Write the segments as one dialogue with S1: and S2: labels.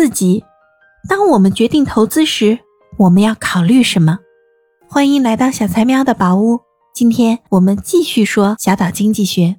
S1: 自己。当我们决定投资时，我们要考虑什么？欢迎来到小财喵的宝屋。今天我们继续说小岛经济学。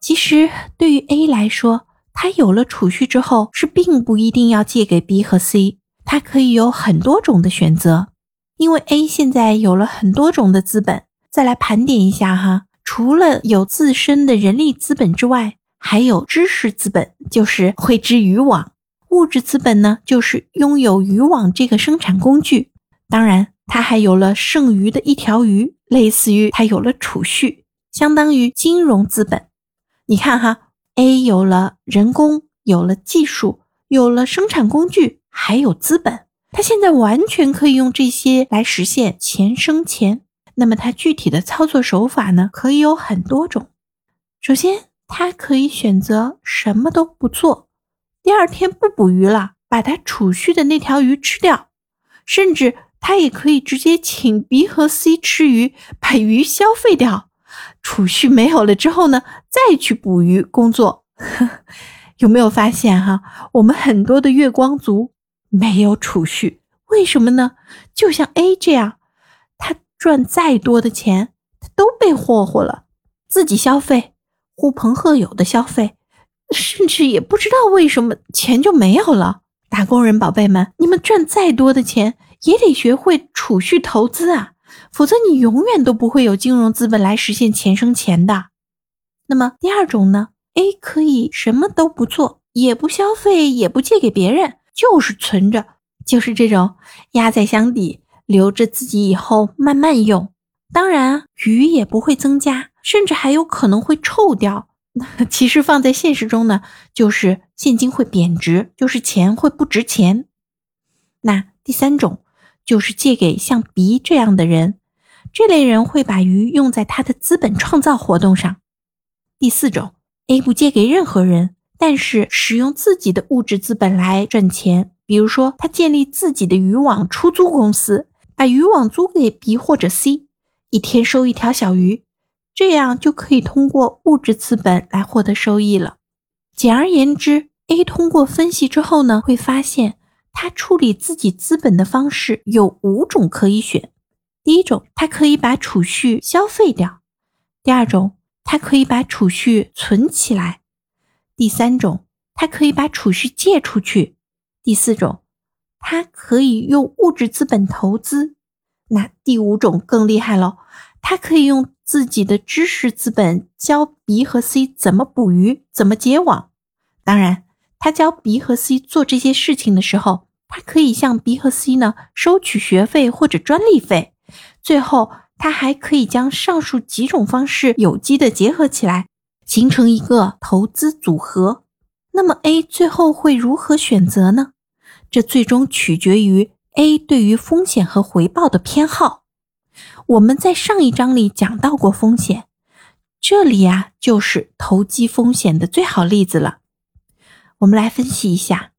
S1: 其实对于 A 来说，他有了储蓄之后，是并不一定要借给 B 和 C，他可以有很多种的选择。因为 A 现在有了很多种的资本。再来盘点一下哈，除了有自身的人力资本之外，还有知识资本，就是会织渔网；物质资本呢，就是拥有渔网这个生产工具。当然，他还有了剩余的一条鱼，类似于他有了储蓄，相当于金融资本。你看哈，A 有了人工，有了技术，有了生产工具，还有资本，他现在完全可以用这些来实现钱生钱。那么它具体的操作手法呢，可以有很多种。首先，它可以选择什么都不做，第二天不捕鱼了，把他储蓄的那条鱼吃掉，甚至他也可以直接请 B 和 C 吃鱼，把鱼消费掉。储蓄没有了之后呢，再去捕鱼工作。有没有发现哈？我们很多的月光族没有储蓄，为什么呢？就像 A 这样。他赚再多的钱，他都被霍霍了，自己消费，呼朋喝友的消费，甚至也不知道为什么钱就没有了。打工人宝贝们，你们赚再多的钱，也得学会储蓄投资啊，否则你永远都不会有金融资本来实现钱生钱的。那么第二种呢？A 可以什么都不做，也不消费，也不借给别人，就是存着，就是这种压在箱底。留着自己以后慢慢用，当然鱼也不会增加，甚至还有可能会臭掉。其实放在现实中呢，就是现金会贬值，就是钱会不值钱。那第三种就是借给像 B 这样的人，这类人会把鱼用在他的资本创造活动上。第四种，A 不借给任何人，但是使用自己的物质资本来赚钱，比如说他建立自己的渔网出租公司。把渔网租给 B 或者 C，一天收一条小鱼，这样就可以通过物质资本来获得收益了。简而言之，A 通过分析之后呢，会发现他处理自己资本的方式有五种可以选。第一种，他可以把储蓄消费掉；第二种，他可以把储蓄存起来；第三种，他可以把储蓄借出去；第四种。他可以用物质资本投资，那第五种更厉害喽，他可以用自己的知识资本教 B 和 C 怎么捕鱼、怎么结网。当然，他教 B 和 C 做这些事情的时候，他可以向 B 和 C 呢收取学费或者专利费。最后，他还可以将上述几种方式有机的结合起来，形成一个投资组合。那么 A 最后会如何选择呢？这最终取决于 A 对于风险和回报的偏好。我们在上一章里讲到过风险，这里呀就是投机风险的最好例子了。我们来分析一下：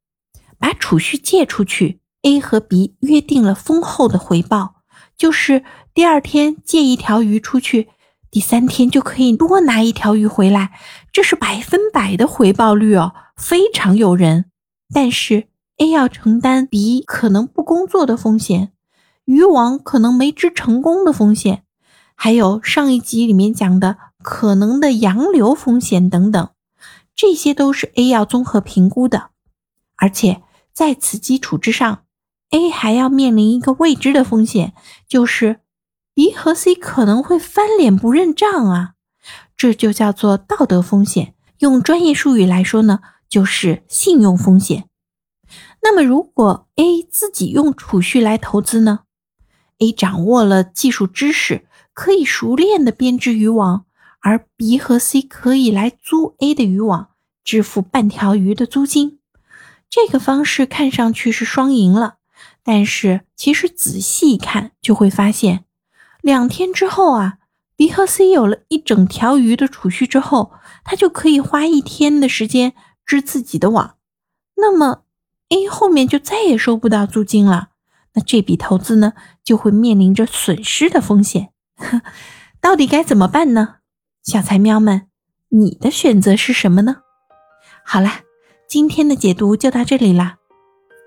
S1: 把储蓄借出去，A 和 B 约定了丰厚的回报，就是第二天借一条鱼出去，第三天就可以多拿一条鱼回来，这是百分百的回报率哦，非常诱人。但是 A 要承担 B 可能不工作的风险，渔网可能没织成功的风险，还有上一集里面讲的可能的洋流风险等等，这些都是 A 要综合评估的。而且在此基础之上，A 还要面临一个未知的风险，就是 B 和 C 可能会翻脸不认账啊，这就叫做道德风险。用专业术语来说呢，就是信用风险。那么，如果 A 自己用储蓄来投资呢？A 掌握了技术知识，可以熟练的编织渔网，而 B 和 C 可以来租 A 的渔网，支付半条鱼的租金。这个方式看上去是双赢了，但是其实仔细一看就会发现，两天之后啊，B 和 C 有了一整条鱼的储蓄之后，他就可以花一天的时间织自己的网。那么，A 后面就再也收不到租金了，那这笔投资呢就会面临着损失的风险。到底该怎么办呢？小财喵们，你的选择是什么呢？好了，今天的解读就到这里啦。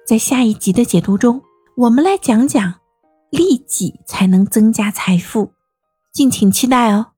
S1: 在下一集的解读中，我们来讲讲利己才能增加财富，敬请期待哦。